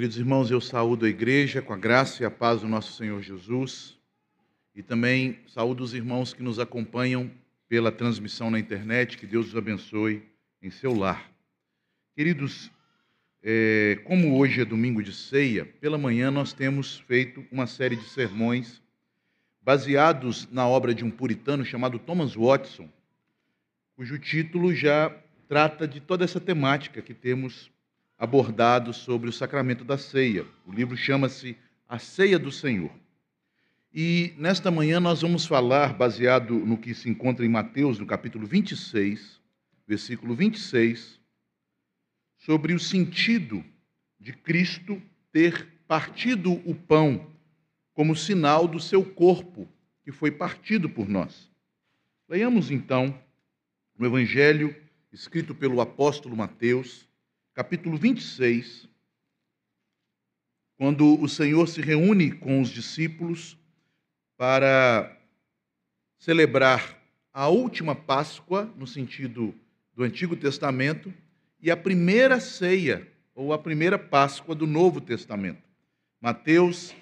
Queridos irmãos, eu saúdo a igreja com a graça e a paz do nosso Senhor Jesus e também saúdo os irmãos que nos acompanham pela transmissão na internet. Que Deus os abençoe em seu lar. Queridos, é, como hoje é domingo de ceia, pela manhã nós temos feito uma série de sermões baseados na obra de um puritano chamado Thomas Watson, cujo título já trata de toda essa temática que temos abordado sobre o sacramento da ceia. O livro chama-se A Ceia do Senhor. E nesta manhã nós vamos falar, baseado no que se encontra em Mateus, no capítulo 26, versículo 26, sobre o sentido de Cristo ter partido o pão como sinal do seu corpo, que foi partido por nós. Leiamos então o Evangelho escrito pelo apóstolo Mateus, capítulo 26, quando o Senhor se reúne com os discípulos para celebrar a última Páscoa, no sentido do Antigo Testamento, e a primeira ceia, ou a primeira Páscoa do Novo Testamento. Mateus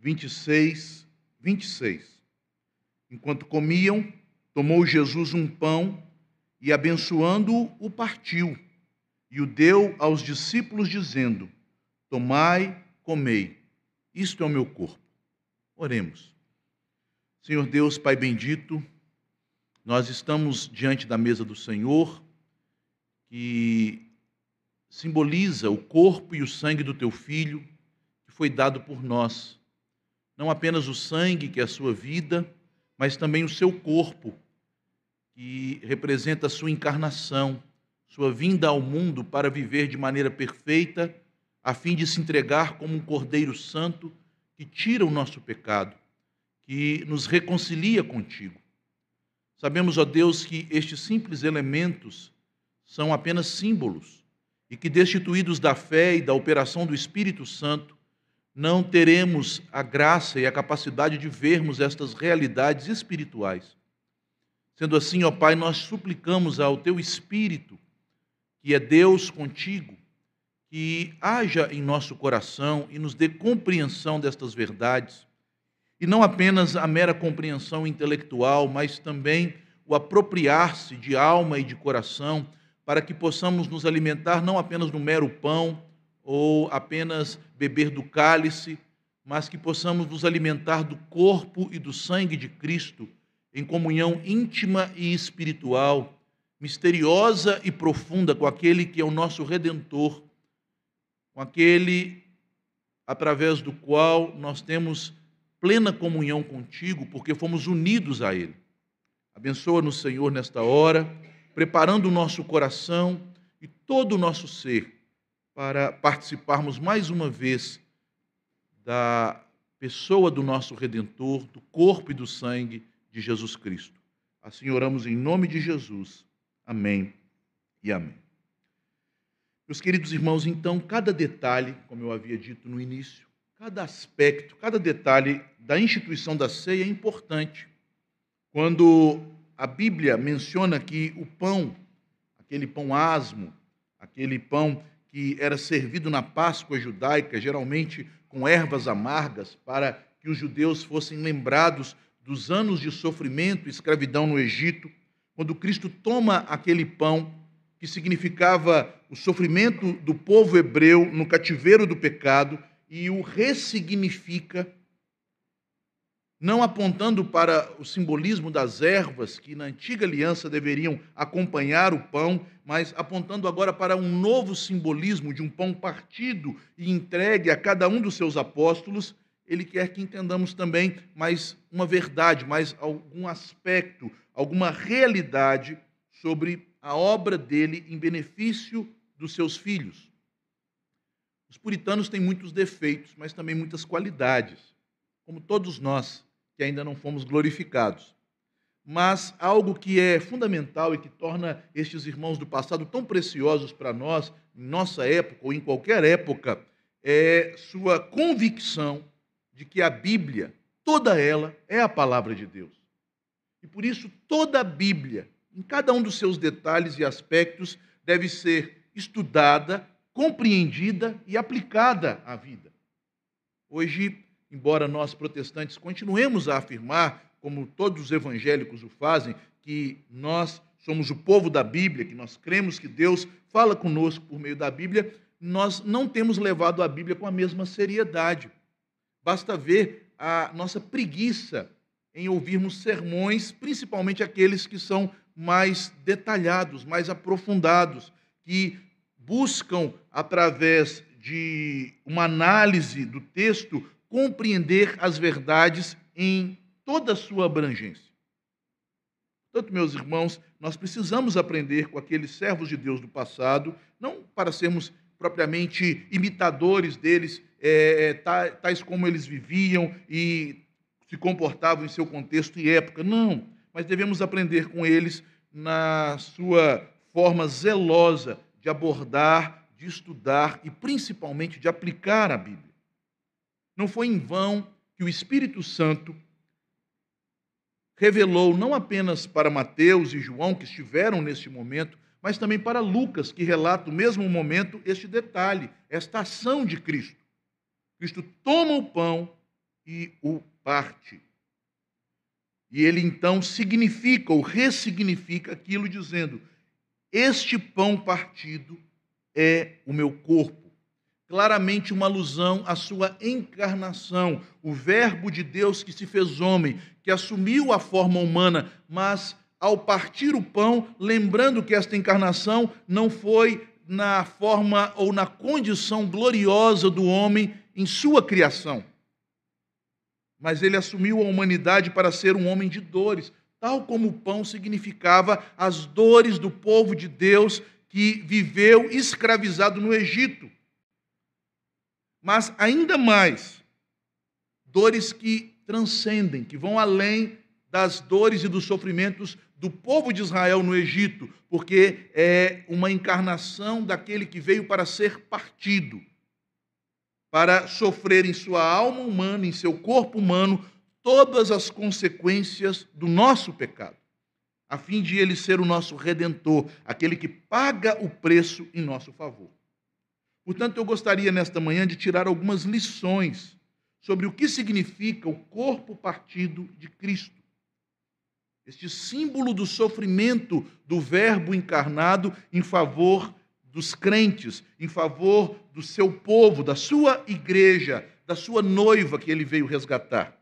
26, 26. Enquanto comiam, tomou Jesus um pão e, abençoando-o, o partiu e o deu aos discípulos, dizendo: Tomai, comei, isto é o meu corpo. Oremos. Senhor Deus, Pai bendito, nós estamos diante da mesa do Senhor, que simboliza o corpo e o sangue do teu filho, que foi dado por nós. Não apenas o sangue, que é a sua vida, mas também o seu corpo, que representa a sua encarnação sua vinda ao mundo para viver de maneira perfeita, a fim de se entregar como um Cordeiro Santo que tira o nosso pecado, que nos reconcilia contigo. Sabemos, ó Deus, que estes simples elementos são apenas símbolos e que, destituídos da fé e da operação do Espírito Santo, não teremos a graça e a capacidade de vermos estas realidades espirituais. Sendo assim, ó Pai, nós suplicamos ao Teu Espírito que é Deus contigo, que haja em nosso coração e nos dê compreensão destas verdades, e não apenas a mera compreensão intelectual, mas também o apropriar-se de alma e de coração, para que possamos nos alimentar não apenas do mero pão ou apenas beber do cálice, mas que possamos nos alimentar do corpo e do sangue de Cristo em comunhão íntima e espiritual misteriosa e profunda com aquele que é o nosso redentor, com aquele através do qual nós temos plena comunhão contigo, porque fomos unidos a ele. Abençoa-nos, Senhor, nesta hora, preparando o nosso coração e todo o nosso ser para participarmos mais uma vez da pessoa do nosso redentor, do corpo e do sangue de Jesus Cristo. Assim oramos em nome de Jesus. Amém e amém. Meus queridos irmãos, então, cada detalhe, como eu havia dito no início, cada aspecto, cada detalhe da instituição da ceia é importante. Quando a Bíblia menciona que o pão, aquele pão asmo, aquele pão que era servido na Páscoa judaica, geralmente com ervas amargas, para que os judeus fossem lembrados dos anos de sofrimento e escravidão no Egito, quando Cristo toma aquele pão que significava o sofrimento do povo hebreu no cativeiro do pecado e o ressignifica, não apontando para o simbolismo das ervas que na antiga aliança deveriam acompanhar o pão, mas apontando agora para um novo simbolismo de um pão partido e entregue a cada um dos seus apóstolos, ele quer que entendamos também mais uma verdade, mais algum aspecto alguma realidade sobre a obra dele em benefício dos seus filhos. Os puritanos têm muitos defeitos, mas também muitas qualidades, como todos nós que ainda não fomos glorificados. Mas algo que é fundamental e que torna estes irmãos do passado tão preciosos para nós, em nossa época ou em qualquer época, é sua convicção de que a Bíblia, toda ela, é a palavra de Deus. E por isso toda a Bíblia, em cada um dos seus detalhes e aspectos, deve ser estudada, compreendida e aplicada à vida. Hoje, embora nós protestantes continuemos a afirmar, como todos os evangélicos o fazem, que nós somos o povo da Bíblia, que nós cremos que Deus fala conosco por meio da Bíblia, nós não temos levado a Bíblia com a mesma seriedade. Basta ver a nossa preguiça em ouvirmos sermões, principalmente aqueles que são mais detalhados, mais aprofundados, que buscam, através de uma análise do texto, compreender as verdades em toda a sua abrangência. Portanto, meus irmãos, nós precisamos aprender com aqueles servos de Deus do passado, não para sermos propriamente imitadores deles, é, tais como eles viviam e se comportavam em seu contexto e época, não, mas devemos aprender com eles na sua forma zelosa de abordar, de estudar e principalmente de aplicar a Bíblia. Não foi em vão que o Espírito Santo revelou não apenas para Mateus e João, que estiveram neste momento, mas também para Lucas, que relata no mesmo momento este detalhe, esta ação de Cristo. Cristo toma o pão e o parte. E ele então significa ou ressignifica aquilo, dizendo: Este pão partido é o meu corpo claramente uma alusão à sua encarnação, o Verbo de Deus que se fez homem, que assumiu a forma humana, mas ao partir o pão, lembrando que esta encarnação não foi na forma ou na condição gloriosa do homem em sua criação, mas ele assumiu a humanidade para ser um homem de dores, tal como o pão significava as dores do povo de Deus que viveu escravizado no Egito. Mas ainda mais, dores que transcendem, que vão além das dores e dos sofrimentos do povo de Israel no Egito, porque é uma encarnação daquele que veio para ser partido, para sofrer em sua alma humana, em seu corpo humano, todas as consequências do nosso pecado, a fim de ele ser o nosso redentor, aquele que paga o preço em nosso favor. Portanto, eu gostaria nesta manhã de tirar algumas lições sobre o que significa o corpo partido de Cristo. Este símbolo do sofrimento do Verbo encarnado em favor dos crentes, em favor do seu povo, da sua igreja, da sua noiva que ele veio resgatar.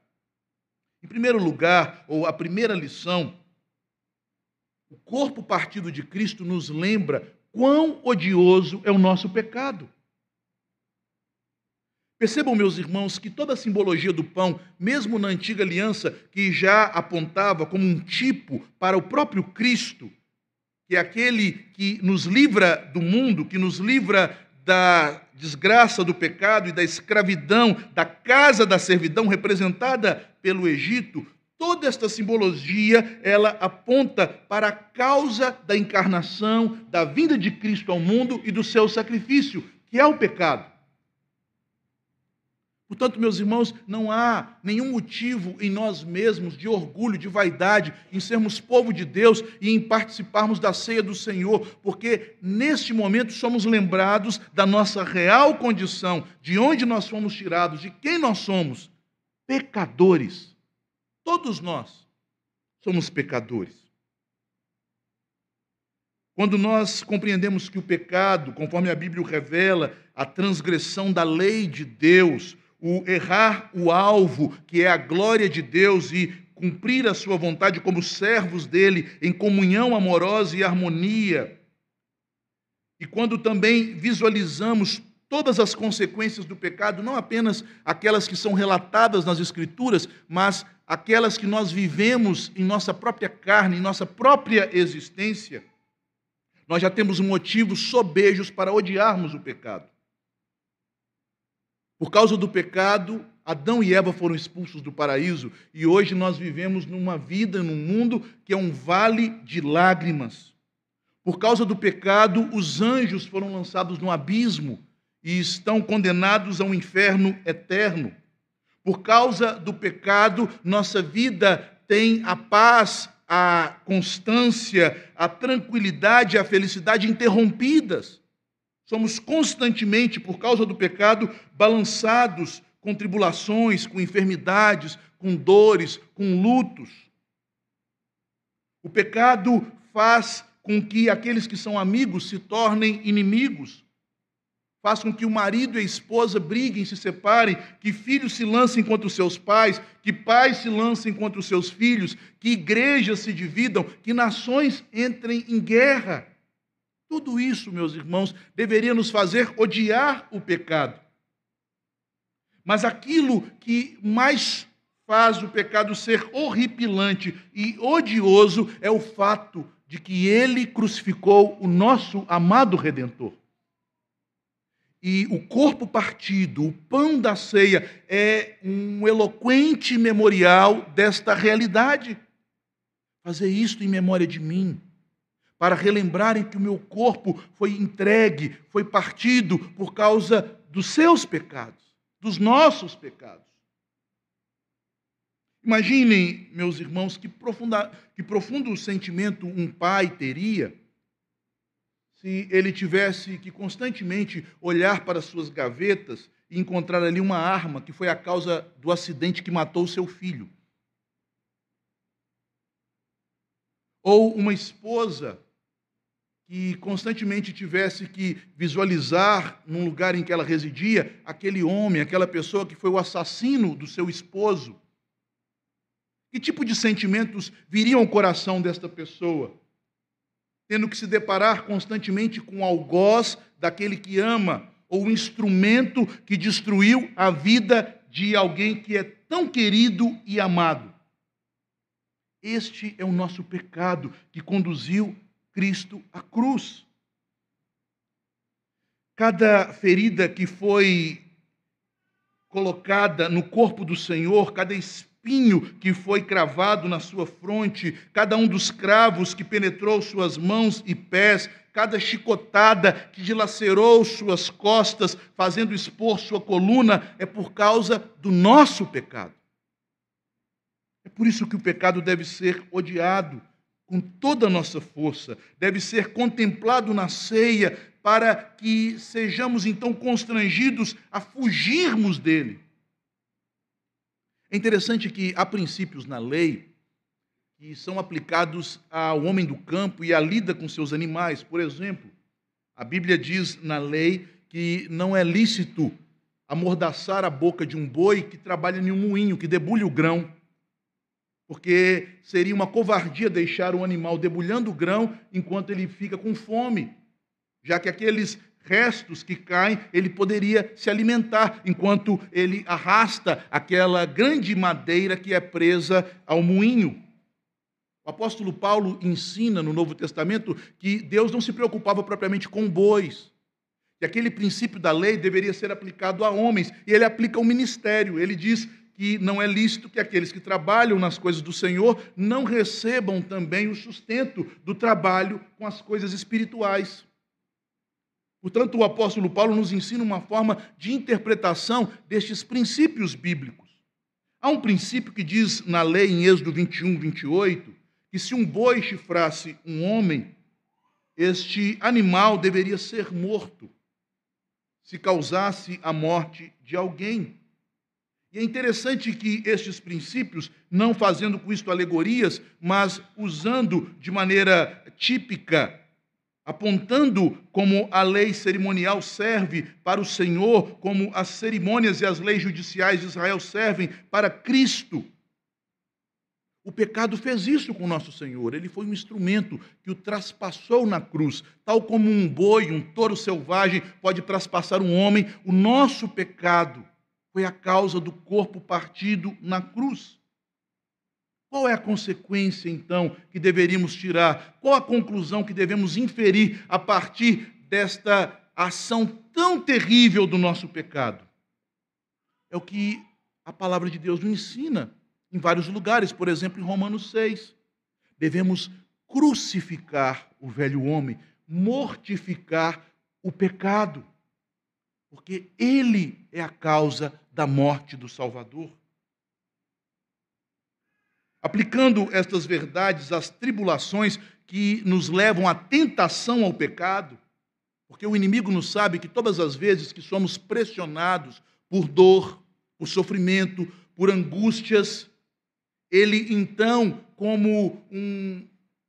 Em primeiro lugar, ou a primeira lição, o corpo partido de Cristo nos lembra quão odioso é o nosso pecado. Percebam, meus irmãos, que toda a simbologia do pão, mesmo na antiga aliança, que já apontava como um tipo para o próprio Cristo, que é aquele que nos livra do mundo, que nos livra da desgraça do pecado e da escravidão, da casa da servidão representada pelo Egito, toda esta simbologia, ela aponta para a causa da encarnação, da vinda de Cristo ao mundo e do seu sacrifício, que é o pecado. Portanto, meus irmãos, não há nenhum motivo em nós mesmos de orgulho, de vaidade, em sermos povo de Deus e em participarmos da ceia do Senhor, porque neste momento somos lembrados da nossa real condição, de onde nós fomos tirados, de quem nós somos. Pecadores. Todos nós somos pecadores. Quando nós compreendemos que o pecado, conforme a Bíblia revela, a transgressão da lei de Deus, o errar o alvo, que é a glória de Deus, e cumprir a sua vontade como servos dele, em comunhão amorosa e harmonia. E quando também visualizamos todas as consequências do pecado, não apenas aquelas que são relatadas nas Escrituras, mas aquelas que nós vivemos em nossa própria carne, em nossa própria existência, nós já temos motivos sobejos para odiarmos o pecado. Por causa do pecado, Adão e Eva foram expulsos do paraíso e hoje nós vivemos numa vida, num mundo que é um vale de lágrimas. Por causa do pecado, os anjos foram lançados no abismo e estão condenados ao inferno eterno. Por causa do pecado, nossa vida tem a paz, a constância, a tranquilidade, a felicidade interrompidas. Somos constantemente, por causa do pecado, balançados com tribulações, com enfermidades, com dores, com lutos. O pecado faz com que aqueles que são amigos se tornem inimigos. Faz com que o marido e a esposa briguem, se separem, que filhos se lancem contra os seus pais, que pais se lancem contra os seus filhos, que igrejas se dividam, que nações entrem em guerra. Tudo isso, meus irmãos, deveria nos fazer odiar o pecado. Mas aquilo que mais faz o pecado ser horripilante e odioso é o fato de que ele crucificou o nosso amado redentor. E o corpo partido, o pão da ceia, é um eloquente memorial desta realidade. Fazer isto em memória de mim para relembrarem que o meu corpo foi entregue, foi partido por causa dos seus pecados, dos nossos pecados. Imaginem, meus irmãos, que, profunda, que profundo sentimento um pai teria se ele tivesse que constantemente olhar para suas gavetas e encontrar ali uma arma que foi a causa do acidente que matou seu filho. Ou uma esposa que constantemente tivesse que visualizar num lugar em que ela residia aquele homem, aquela pessoa que foi o assassino do seu esposo. Que tipo de sentimentos viriam ao coração desta pessoa? Tendo que se deparar constantemente com o algoz daquele que ama, ou o instrumento que destruiu a vida de alguém que é tão querido e amado. Este é o nosso pecado que conduziu Cristo à cruz. Cada ferida que foi colocada no corpo do Senhor, cada espinho que foi cravado na sua fronte, cada um dos cravos que penetrou suas mãos e pés, cada chicotada que dilacerou suas costas, fazendo expor sua coluna, é por causa do nosso pecado. É por isso que o pecado deve ser odiado com toda a nossa força, deve ser contemplado na ceia, para que sejamos então constrangidos a fugirmos dele. É interessante que há princípios na lei que são aplicados ao homem do campo e à lida com seus animais. Por exemplo, a Bíblia diz na lei que não é lícito amordaçar a boca de um boi que trabalha em um moinho, que debulha o grão porque seria uma covardia deixar o animal debulhando o grão enquanto ele fica com fome, já que aqueles restos que caem, ele poderia se alimentar enquanto ele arrasta aquela grande madeira que é presa ao moinho. O apóstolo Paulo ensina no Novo Testamento que Deus não se preocupava propriamente com bois, que aquele princípio da lei deveria ser aplicado a homens, e ele aplica ao ministério. Ele diz que não é lícito que aqueles que trabalham nas coisas do Senhor não recebam também o sustento do trabalho com as coisas espirituais. Portanto, o apóstolo Paulo nos ensina uma forma de interpretação destes princípios bíblicos. Há um princípio que diz na lei em Êxodo 21, 28, que se um boi chifrasse um homem, este animal deveria ser morto se causasse a morte de alguém. E é interessante que estes princípios, não fazendo com isto alegorias, mas usando de maneira típica, apontando como a lei cerimonial serve para o Senhor, como as cerimônias e as leis judiciais de Israel servem para Cristo. O pecado fez isso com nosso Senhor. Ele foi um instrumento que o traspassou na cruz. Tal como um boi, um touro selvagem pode traspassar um homem, o nosso pecado foi a causa do corpo partido na cruz. Qual é a consequência, então, que deveríamos tirar? Qual a conclusão que devemos inferir a partir desta ação tão terrível do nosso pecado? É o que a palavra de Deus nos ensina em vários lugares, por exemplo, em Romanos 6. Devemos crucificar o velho homem, mortificar o pecado porque ele é a causa da morte do Salvador. Aplicando estas verdades às tribulações que nos levam à tentação ao pecado, Porque o inimigo não sabe que todas as vezes que somos pressionados por dor, por sofrimento, por angústias, ele então, como um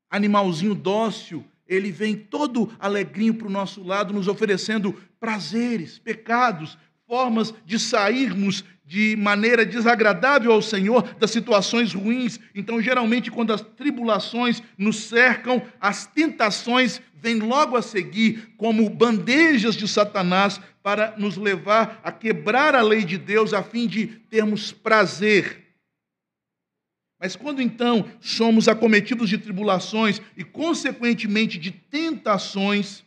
animalzinho dócil, ele vem todo alegrinho para o nosso lado, nos oferecendo prazeres, pecados, formas de sairmos de maneira desagradável ao Senhor das situações ruins. Então, geralmente, quando as tribulações nos cercam, as tentações vêm logo a seguir, como bandejas de Satanás, para nos levar a quebrar a lei de Deus, a fim de termos prazer. Mas quando então somos acometidos de tribulações e, consequentemente, de tentações,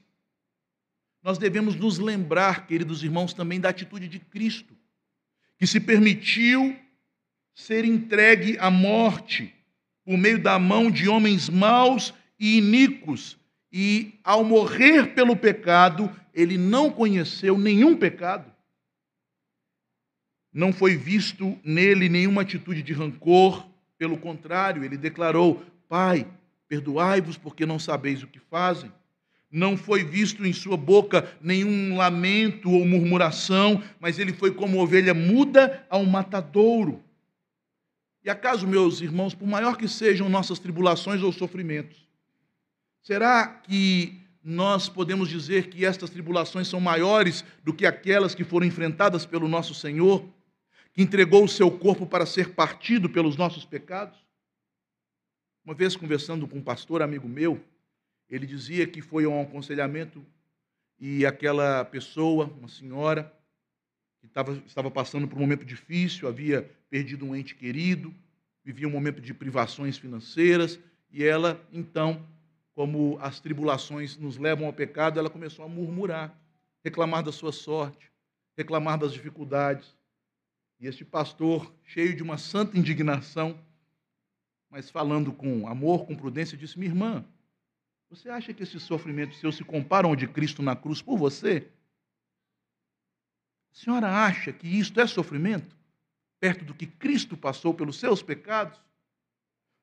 nós devemos nos lembrar, queridos irmãos, também da atitude de Cristo, que se permitiu ser entregue à morte por meio da mão de homens maus e iníquos, e ao morrer pelo pecado, ele não conheceu nenhum pecado. Não foi visto nele nenhuma atitude de rancor, pelo contrário, ele declarou: Pai, perdoai-vos porque não sabeis o que fazem. Não foi visto em sua boca nenhum lamento ou murmuração, mas ele foi como ovelha muda ao matadouro. E acaso, meus irmãos, por maior que sejam nossas tribulações ou sofrimentos, será que nós podemos dizer que estas tribulações são maiores do que aquelas que foram enfrentadas pelo nosso Senhor, que entregou o seu corpo para ser partido pelos nossos pecados? Uma vez conversando com um pastor amigo meu, ele dizia que foi um aconselhamento e aquela pessoa, uma senhora, que estava, estava passando por um momento difícil, havia perdido um ente querido, vivia um momento de privações financeiras, e ela, então, como as tribulações nos levam ao pecado, ela começou a murmurar, reclamar da sua sorte, reclamar das dificuldades. E este pastor, cheio de uma santa indignação, mas falando com amor, com prudência, disse: Minha irmã, você acha que esses sofrimentos seus se comparam ao de Cristo na cruz por você? A senhora acha que isto é sofrimento? Perto do que Cristo passou pelos seus pecados?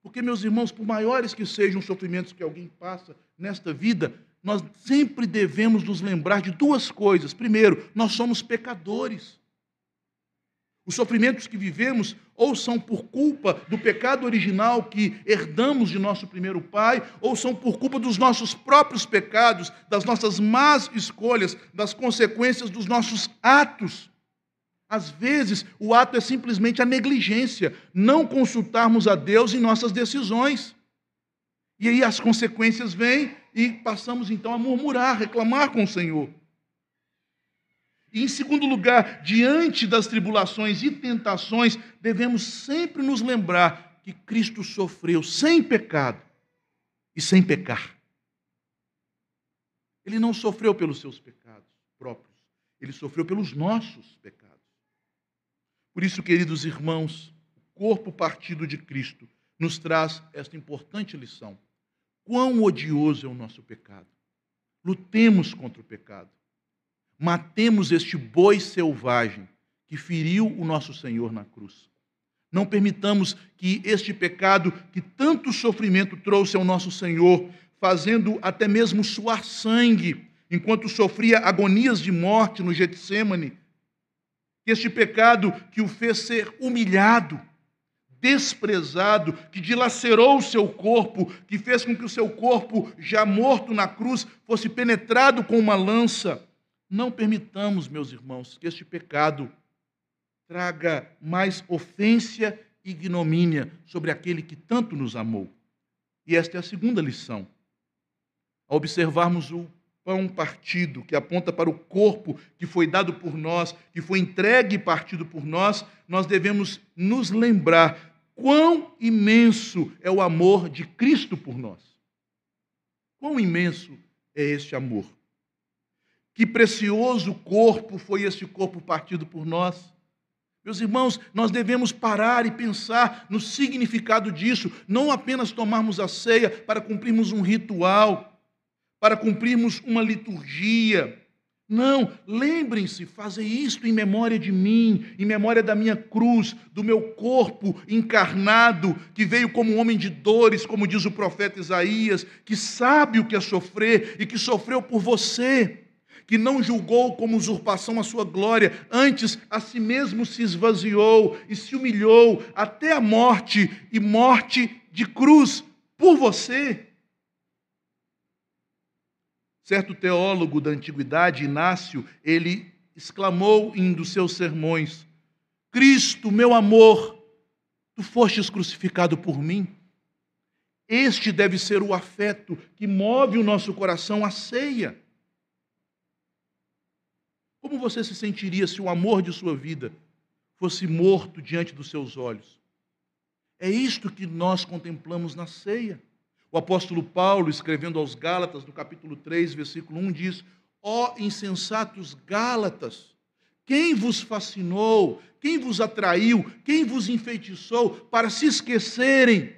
Porque, meus irmãos, por maiores que sejam os sofrimentos que alguém passa nesta vida, nós sempre devemos nos lembrar de duas coisas. Primeiro, nós somos pecadores. Os sofrimentos que vivemos ou são por culpa do pecado original que herdamos de nosso primeiro pai, ou são por culpa dos nossos próprios pecados, das nossas más escolhas, das consequências dos nossos atos. Às vezes, o ato é simplesmente a negligência, não consultarmos a Deus em nossas decisões. E aí as consequências vêm e passamos então a murmurar, reclamar com o Senhor. E, em segundo lugar, diante das tribulações e tentações, devemos sempre nos lembrar que Cristo sofreu sem pecado e sem pecar. Ele não sofreu pelos seus pecados próprios, ele sofreu pelos nossos pecados. Por isso, queridos irmãos, o corpo partido de Cristo nos traz esta importante lição. Quão odioso é o nosso pecado. Lutemos contra o pecado. Matemos este boi selvagem que feriu o nosso Senhor na cruz. Não permitamos que este pecado que tanto sofrimento trouxe ao nosso Senhor, fazendo até mesmo suar sangue, enquanto sofria agonias de morte no Getsemane, este pecado que o fez ser humilhado, desprezado, que dilacerou o seu corpo, que fez com que o seu corpo, já morto na cruz, fosse penetrado com uma lança, não permitamos, meus irmãos, que este pecado traga mais ofensa e ignomínia sobre aquele que tanto nos amou. E esta é a segunda lição. Ao observarmos o pão partido, que aponta para o corpo que foi dado por nós, que foi entregue e partido por nós, nós devemos nos lembrar quão imenso é o amor de Cristo por nós. Quão imenso é este amor. Que precioso corpo foi esse corpo partido por nós. Meus irmãos, nós devemos parar e pensar no significado disso, não apenas tomarmos a ceia para cumprirmos um ritual, para cumprirmos uma liturgia. Não, lembrem-se, fazem isto em memória de mim, em memória da minha cruz, do meu corpo encarnado, que veio como homem de dores, como diz o profeta Isaías, que sabe o que é sofrer e que sofreu por você que não julgou como usurpação a sua glória, antes a si mesmo se esvaziou e se humilhou até a morte e morte de cruz por você. Certo teólogo da antiguidade, Inácio, ele exclamou em um dos seus sermões: Cristo, meu amor, tu fostes crucificado por mim. Este deve ser o afeto que move o nosso coração à ceia. Como você se sentiria se o amor de sua vida fosse morto diante dos seus olhos? É isto que nós contemplamos na ceia. O apóstolo Paulo, escrevendo aos Gálatas, no capítulo 3, versículo 1, diz: Ó oh, insensatos Gálatas, quem vos fascinou, quem vos atraiu, quem vos enfeitiçou para se esquecerem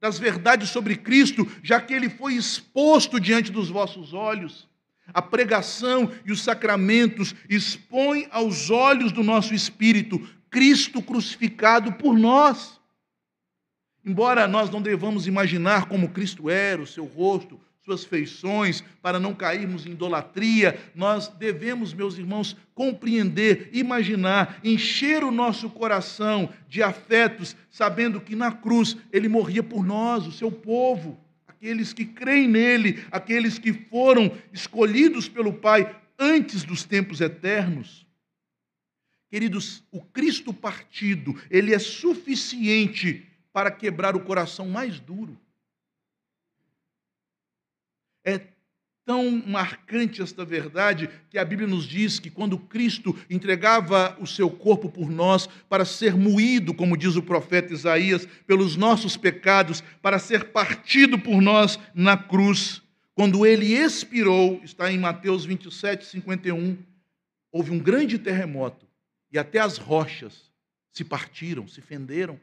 das verdades sobre Cristo, já que ele foi exposto diante dos vossos olhos. A pregação e os sacramentos expõem aos olhos do nosso espírito Cristo crucificado por nós. Embora nós não devamos imaginar como Cristo era, o seu rosto, suas feições, para não cairmos em idolatria, nós devemos, meus irmãos, compreender, imaginar, encher o nosso coração de afetos, sabendo que na cruz ele morria por nós, o seu povo, aqueles que creem nele, aqueles que foram escolhidos pelo Pai antes dos tempos eternos. Queridos, o Cristo partido, ele é suficiente para quebrar o coração mais duro. É tão marcante esta verdade que a Bíblia nos diz que quando Cristo entregava o seu corpo por nós para ser moído, como diz o profeta Isaías, pelos nossos pecados, para ser partido por nós na cruz, quando ele expirou, está em Mateus 27, 51, houve um grande terremoto e até as rochas se partiram, se fenderam.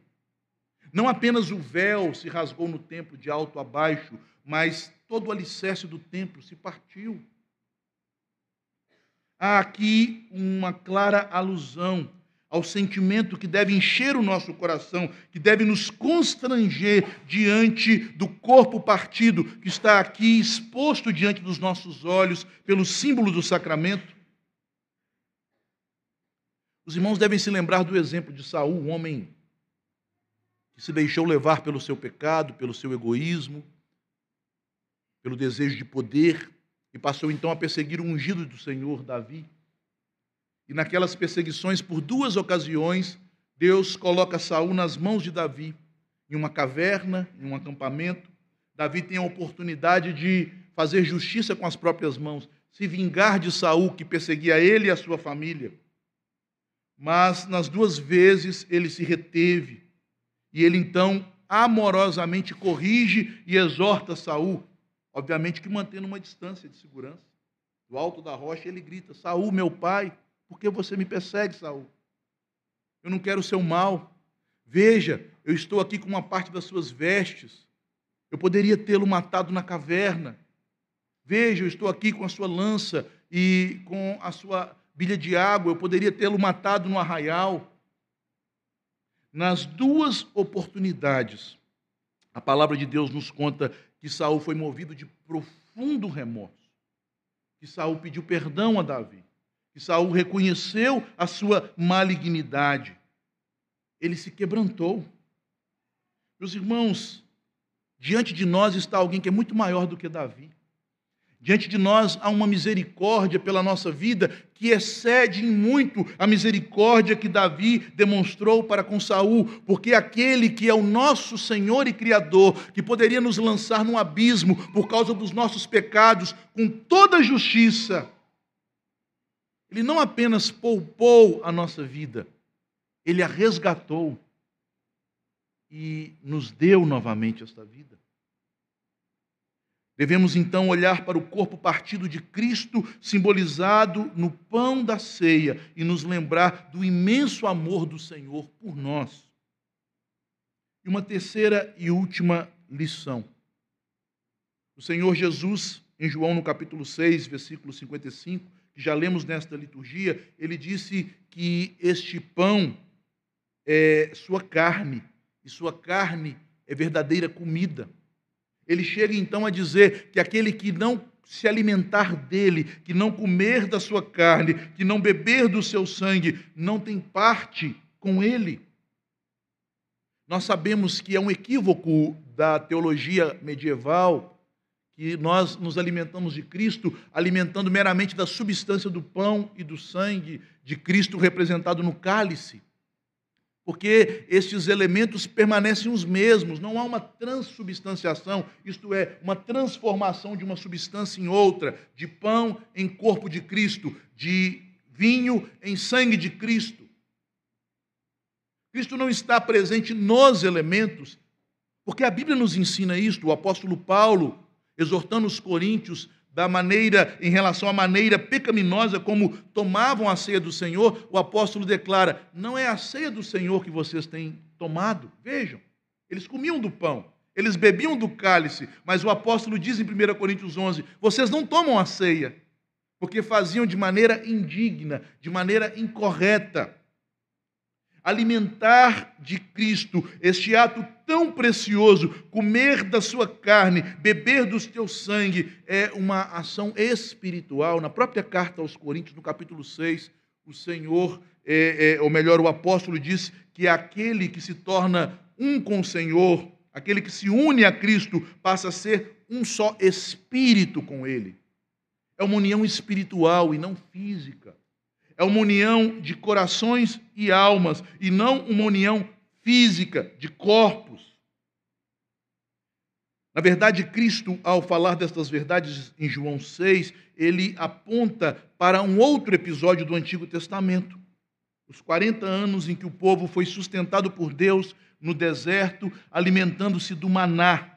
Não apenas o véu se rasgou no templo de alto a baixo, mas todo o alicerce do templo se partiu. Há aqui uma clara alusão ao sentimento que deve encher o nosso coração, que deve nos constranger diante do corpo partido que está aqui exposto diante dos nossos olhos pelo símbolo do sacramento. Os irmãos devem se lembrar do exemplo de Saul, um homem que se deixou levar pelo seu pecado, pelo seu egoísmo, pelo desejo de poder, e passou então a perseguir o ungido do Senhor, Davi. E naquelas perseguições, por duas ocasiões, Deus coloca Saul nas mãos de Davi, em uma caverna, em um acampamento. Davi tem a oportunidade de fazer justiça com as próprias mãos, se vingar de Saul que perseguia ele e a sua família. Mas nas duas vezes ele se reteve. E ele então amorosamente corrige e exorta Saul Obviamente que mantendo uma distância de segurança. Do alto da rocha ele grita: Saul, meu pai, por que você me persegue, Saul? Eu não quero o seu mal. Veja, eu estou aqui com uma parte das suas vestes. Eu poderia tê-lo matado na caverna. Veja, eu estou aqui com a sua lança e com a sua bilha de água. Eu poderia tê-lo matado no arraial. Nas duas oportunidades, a palavra de Deus nos conta que Saul foi movido de profundo remorso, que Saul pediu perdão a Davi, que Saul reconheceu a sua malignidade. Ele se quebrantou. Meus irmãos, diante de nós está alguém que é muito maior do que Davi. Diante de nós há uma misericórdia pela nossa vida que excede em muito a misericórdia que Davi demonstrou para com Saul, porque aquele que é o nosso Senhor e Criador, que poderia nos lançar num abismo por causa dos nossos pecados, com toda justiça, ele não apenas poupou a nossa vida, ele a resgatou e nos deu novamente esta vida. Devemos então olhar para o corpo partido de Cristo, simbolizado no pão da ceia, e nos lembrar do imenso amor do Senhor por nós. E uma terceira e última lição. O Senhor Jesus, em João no capítulo 6, versículo 55, que já lemos nesta liturgia, ele disse que este pão é sua carne, e sua carne é verdadeira comida. Ele chega então a dizer que aquele que não se alimentar dele, que não comer da sua carne, que não beber do seu sangue, não tem parte com ele. Nós sabemos que é um equívoco da teologia medieval que nós nos alimentamos de Cristo, alimentando meramente da substância do pão e do sangue de Cristo representado no cálice. Porque estes elementos permanecem os mesmos, não há uma transubstanciação, isto é, uma transformação de uma substância em outra, de pão em corpo de Cristo, de vinho em sangue de Cristo. Cristo não está presente nos elementos, porque a Bíblia nos ensina isto. O apóstolo Paulo, exortando os coríntios da maneira, em relação à maneira pecaminosa como tomavam a ceia do Senhor, o apóstolo declara: não é a ceia do Senhor que vocês têm tomado. Vejam, eles comiam do pão, eles bebiam do cálice, mas o apóstolo diz em 1 Coríntios 11: vocês não tomam a ceia, porque faziam de maneira indigna, de maneira incorreta alimentar de Cristo, este ato tão precioso, comer da sua carne, beber do teu sangue, é uma ação espiritual. Na própria carta aos Coríntios, no capítulo 6, o Senhor, é, é, ou melhor, o apóstolo diz que aquele que se torna um com o Senhor, aquele que se une a Cristo, passa a ser um só espírito com Ele. É uma união espiritual e não física. É uma união de corações e almas, e não uma união física, de corpos. Na verdade, Cristo, ao falar destas verdades em João 6, ele aponta para um outro episódio do Antigo Testamento. Os 40 anos em que o povo foi sustentado por Deus no deserto, alimentando-se do maná,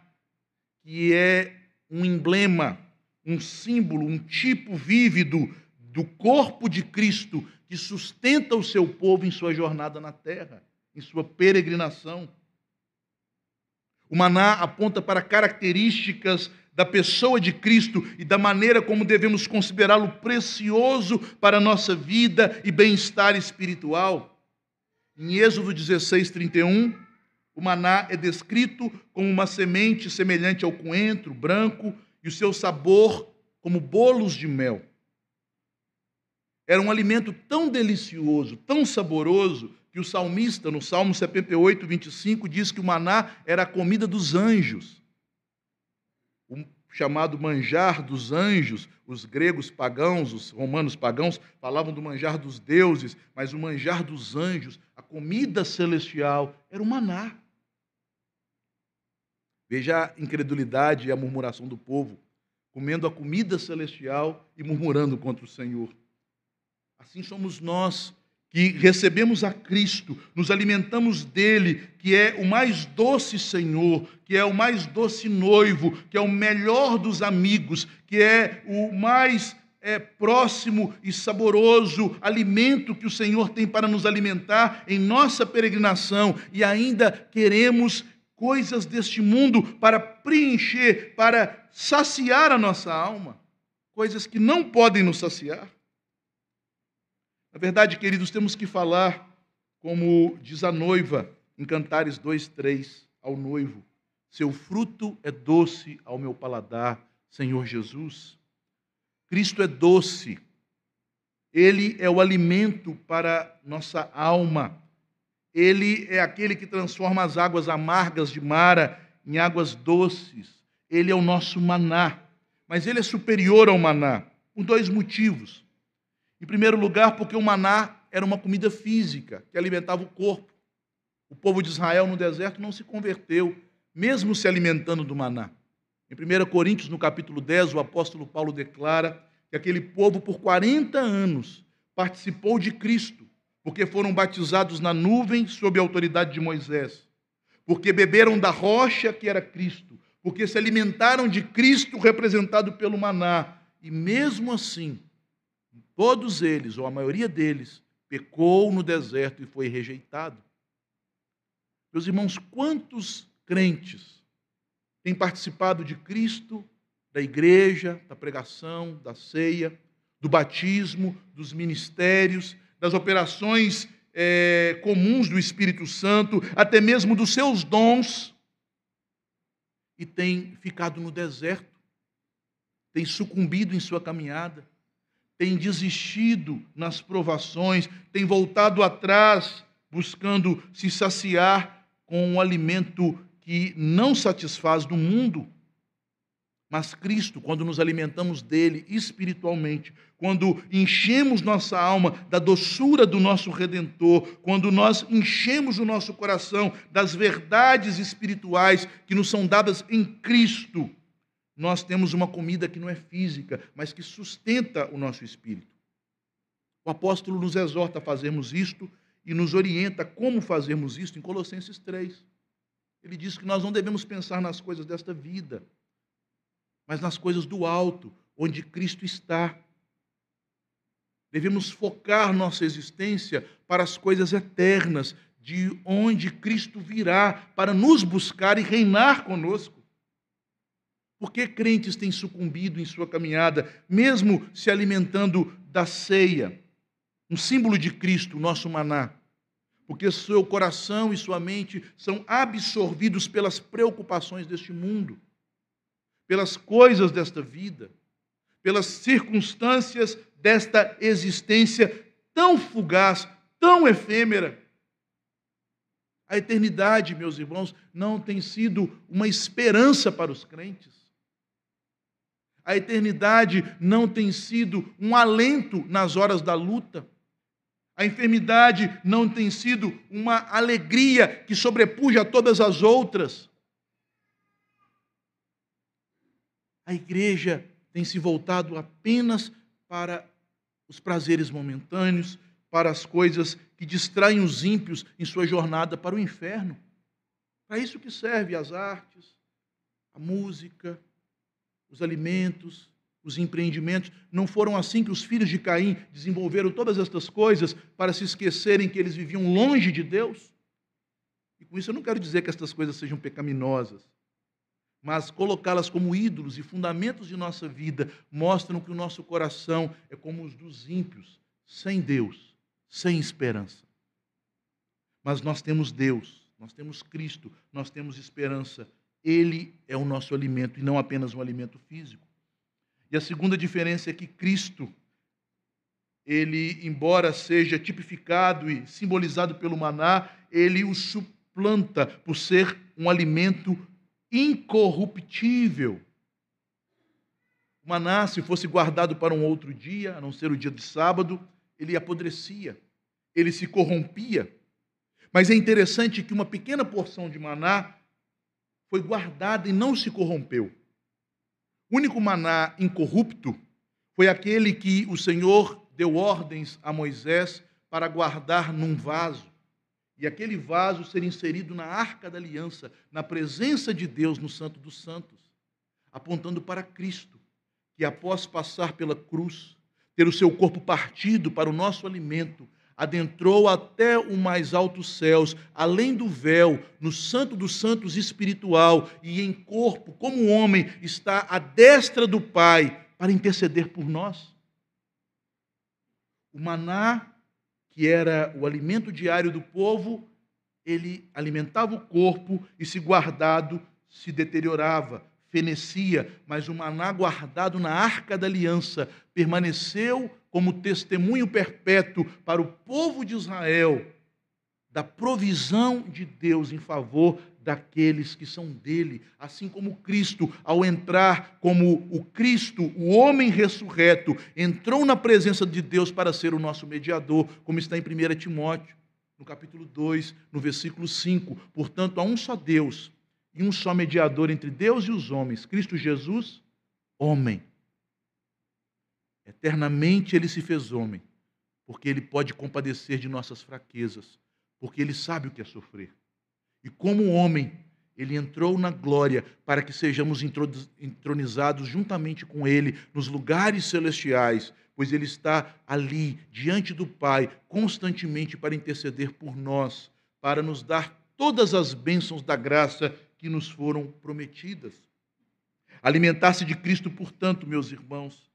que é um emblema, um símbolo, um tipo vívido do corpo de Cristo que sustenta o seu povo em sua jornada na terra, em sua peregrinação. O maná aponta para características da pessoa de Cristo e da maneira como devemos considerá-lo precioso para a nossa vida e bem-estar espiritual. Em Êxodo 16, 31, o maná é descrito como uma semente semelhante ao coentro branco e o seu sabor como bolos de mel. Era um alimento tão delicioso, tão saboroso, que o salmista, no Salmo 78, 25, diz que o maná era a comida dos anjos. O chamado manjar dos anjos, os gregos pagãos, os romanos pagãos, falavam do manjar dos deuses, mas o manjar dos anjos, a comida celestial, era o maná. Veja a incredulidade e a murmuração do povo, comendo a comida celestial e murmurando contra o Senhor. Assim somos nós que recebemos a Cristo, nos alimentamos dele, que é o mais doce Senhor, que é o mais doce noivo, que é o melhor dos amigos, que é o mais é, próximo e saboroso alimento que o Senhor tem para nos alimentar em nossa peregrinação e ainda queremos coisas deste mundo para preencher, para saciar a nossa alma, coisas que não podem nos saciar. Na verdade, queridos, temos que falar como diz a noiva em Cantares 2:3 ao noivo: Seu fruto é doce ao meu paladar, Senhor Jesus. Cristo é doce. Ele é o alimento para nossa alma. Ele é aquele que transforma as águas amargas de Mara em águas doces. Ele é o nosso maná. Mas ele é superior ao maná por dois motivos. Em primeiro lugar, porque o maná era uma comida física que alimentava o corpo. O povo de Israel no deserto não se converteu, mesmo se alimentando do maná. Em 1 Coríntios, no capítulo 10, o apóstolo Paulo declara que aquele povo, por 40 anos, participou de Cristo, porque foram batizados na nuvem sob a autoridade de Moisés, porque beberam da rocha que era Cristo, porque se alimentaram de Cristo representado pelo maná, e mesmo assim Todos eles, ou a maioria deles, pecou no deserto e foi rejeitado. Meus irmãos, quantos crentes têm participado de Cristo, da igreja, da pregação, da ceia, do batismo, dos ministérios, das operações é, comuns do Espírito Santo, até mesmo dos seus dons, e têm ficado no deserto, tem sucumbido em sua caminhada, tem desistido nas provações, tem voltado atrás, buscando se saciar com um alimento que não satisfaz do mundo. Mas Cristo, quando nos alimentamos dele espiritualmente, quando enchemos nossa alma da doçura do nosso redentor, quando nós enchemos o nosso coração das verdades espirituais que nos são dadas em Cristo, nós temos uma comida que não é física, mas que sustenta o nosso espírito. O apóstolo nos exorta a fazermos isto e nos orienta como fazermos isto em Colossenses 3. Ele diz que nós não devemos pensar nas coisas desta vida, mas nas coisas do alto, onde Cristo está. Devemos focar nossa existência para as coisas eternas, de onde Cristo virá para nos buscar e reinar conosco. Por que crentes têm sucumbido em sua caminhada, mesmo se alimentando da ceia, um símbolo de Cristo, nosso maná? Porque seu coração e sua mente são absorvidos pelas preocupações deste mundo pelas coisas desta vida, pelas circunstâncias desta existência tão fugaz, tão efêmera. A eternidade, meus irmãos, não tem sido uma esperança para os crentes. A eternidade não tem sido um alento nas horas da luta. A enfermidade não tem sido uma alegria que sobrepuja todas as outras. a igreja tem se voltado apenas para os prazeres momentâneos, para as coisas que distraem os ímpios em sua jornada para o inferno. Para isso que serve as artes, a música, os alimentos, os empreendimentos. Não foram assim que os filhos de Caim desenvolveram todas estas coisas para se esquecerem que eles viviam longe de Deus? E com isso eu não quero dizer que estas coisas sejam pecaminosas mas colocá-las como ídolos e fundamentos de nossa vida mostram que o nosso coração é como os dos ímpios, sem Deus, sem esperança. Mas nós temos Deus, nós temos Cristo, nós temos esperança. Ele é o nosso alimento e não apenas um alimento físico. E a segunda diferença é que Cristo, ele, embora seja tipificado e simbolizado pelo maná, ele o suplanta por ser um alimento incorruptível. O maná, se fosse guardado para um outro dia, a não ser o dia de sábado, ele apodrecia, ele se corrompia. Mas é interessante que uma pequena porção de maná foi guardada e não se corrompeu. O único maná incorrupto foi aquele que o Senhor deu ordens a Moisés para guardar num vaso e aquele vaso ser inserido na arca da aliança, na presença de Deus no Santo dos Santos, apontando para Cristo, que após passar pela cruz, ter o seu corpo partido para o nosso alimento, adentrou até o mais altos céus, além do véu, no Santo dos Santos espiritual, e em corpo, como homem, está à destra do Pai para interceder por nós. O maná que era o alimento diário do povo, ele alimentava o corpo e, se guardado, se deteriorava, fenecia, mas o maná guardado na arca da aliança permaneceu como testemunho perpétuo para o povo de Israel da provisão de Deus em favor daqueles que são dele, assim como Cristo, ao entrar como o Cristo, o homem ressurreto, entrou na presença de Deus para ser o nosso mediador, como está em 1 Timóteo, no capítulo 2, no versículo 5. Portanto, há um só Deus e um só mediador entre Deus e os homens, Cristo Jesus, homem. Eternamente ele se fez homem, porque ele pode compadecer de nossas fraquezas, porque ele sabe o que é sofrer. E como homem, ele entrou na glória para que sejamos entronizados juntamente com ele nos lugares celestiais, pois ele está ali diante do Pai constantemente para interceder por nós, para nos dar todas as bênçãos da graça que nos foram prometidas. Alimentar-se de Cristo, portanto, meus irmãos,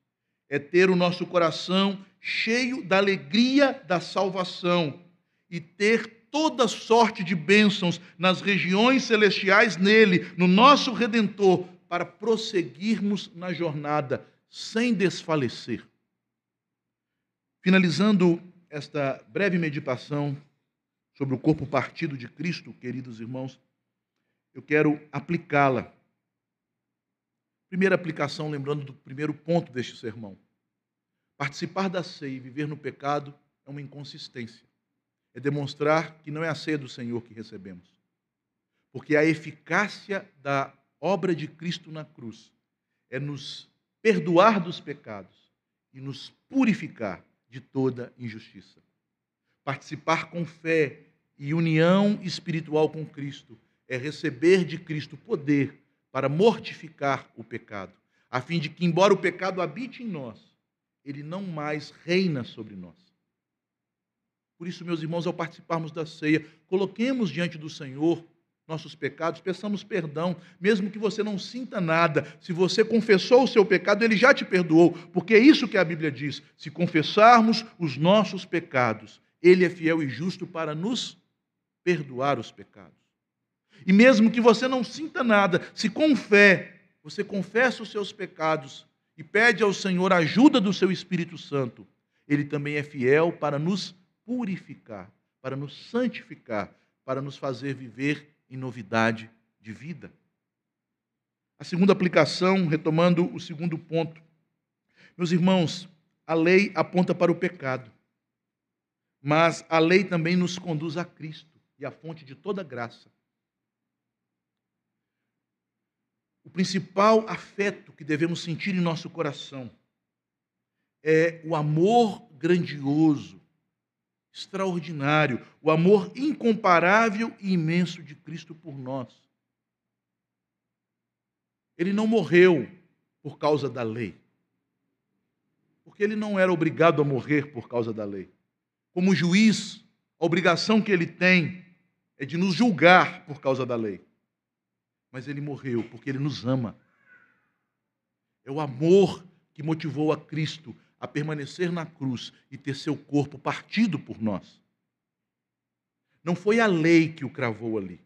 é ter o nosso coração cheio da alegria da salvação e ter toda sorte de bênçãos nas regiões celestiais nele, no nosso redentor, para prosseguirmos na jornada sem desfalecer. Finalizando esta breve meditação sobre o corpo partido de Cristo, queridos irmãos, eu quero aplicá-la. Primeira aplicação, lembrando do primeiro ponto deste sermão. Participar da ceia e viver no pecado é uma inconsistência. É demonstrar que não é a ceia do Senhor que recebemos. Porque a eficácia da obra de Cristo na cruz é nos perdoar dos pecados e nos purificar de toda injustiça. Participar com fé e união espiritual com Cristo é receber de Cristo poder para mortificar o pecado, a fim de que, embora o pecado habite em nós, ele não mais reina sobre nós. Por isso, meus irmãos, ao participarmos da ceia, coloquemos diante do Senhor nossos pecados, peçamos perdão, mesmo que você não sinta nada. Se você confessou o seu pecado, ele já te perdoou, porque é isso que a Bíblia diz. Se confessarmos os nossos pecados, ele é fiel e justo para nos perdoar os pecados. E mesmo que você não sinta nada, se com fé você confessa os seus pecados e pede ao Senhor a ajuda do seu Espírito Santo, ele também é fiel para nos purificar, para nos santificar, para nos fazer viver em novidade de vida. A segunda aplicação, retomando o segundo ponto. Meus irmãos, a lei aponta para o pecado, mas a lei também nos conduz a Cristo e a fonte de toda graça. O principal afeto que devemos sentir em nosso coração é o amor grandioso extraordinário, o amor incomparável e imenso de Cristo por nós. Ele não morreu por causa da lei, porque ele não era obrigado a morrer por causa da lei. Como juiz, a obrigação que ele tem é de nos julgar por causa da lei. Mas ele morreu porque ele nos ama. É o amor que motivou a Cristo a permanecer na cruz e ter seu corpo partido por nós. Não foi a lei que o cravou ali.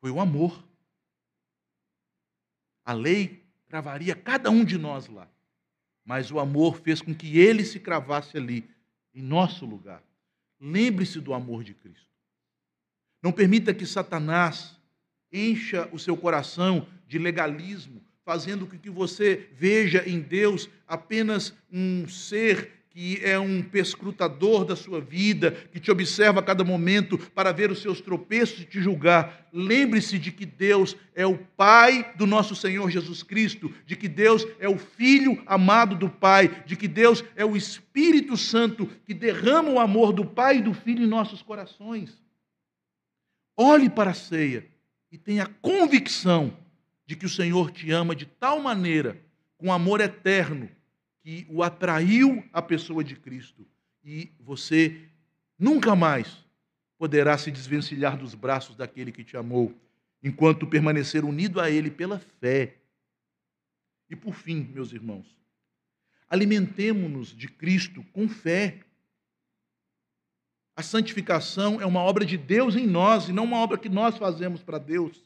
Foi o amor. A lei cravaria cada um de nós lá. Mas o amor fez com que ele se cravasse ali, em nosso lugar. Lembre-se do amor de Cristo. Não permita que Satanás encha o seu coração de legalismo, fazendo com que você veja em Deus apenas um ser que é um perscrutador da sua vida, que te observa a cada momento para ver os seus tropeços e te julgar. Lembre-se de que Deus é o Pai do nosso Senhor Jesus Cristo, de que Deus é o Filho amado do Pai, de que Deus é o Espírito Santo que derrama o amor do Pai e do Filho em nossos corações. Olhe para a ceia e tenha convicção de que o Senhor te ama de tal maneira, com amor eterno, que o atraiu à pessoa de Cristo. E você nunca mais poderá se desvencilhar dos braços daquele que te amou, enquanto permanecer unido a Ele pela fé. E por fim, meus irmãos, alimentemo-nos de Cristo com fé. A santificação é uma obra de Deus em nós e não uma obra que nós fazemos para Deus.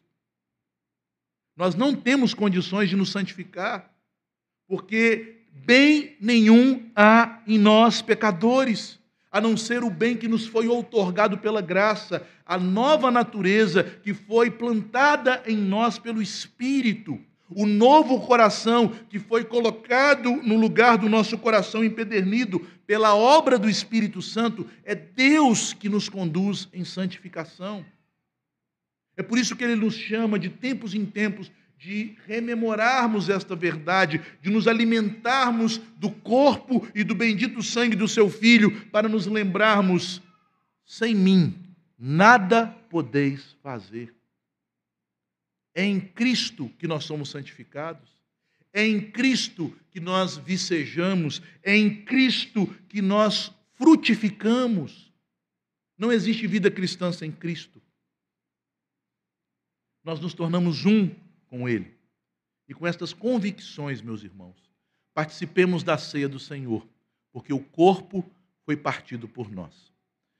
Nós não temos condições de nos santificar, porque bem nenhum há em nós pecadores, a não ser o bem que nos foi outorgado pela graça, a nova natureza que foi plantada em nós pelo Espírito, o novo coração que foi colocado no lugar do nosso coração empedernido pela obra do Espírito Santo, é Deus que nos conduz em santificação. É por isso que ele nos chama de tempos em tempos de rememorarmos esta verdade, de nos alimentarmos do corpo e do bendito sangue do seu filho, para nos lembrarmos: sem mim nada podeis fazer. É em Cristo que nós somos santificados. É em Cristo que nós vicejamos, é em Cristo que nós frutificamos. Não existe vida cristã sem Cristo nós nos tornamos um com Ele. E com estas convicções, meus irmãos, participemos da ceia do Senhor, porque o corpo foi partido por nós.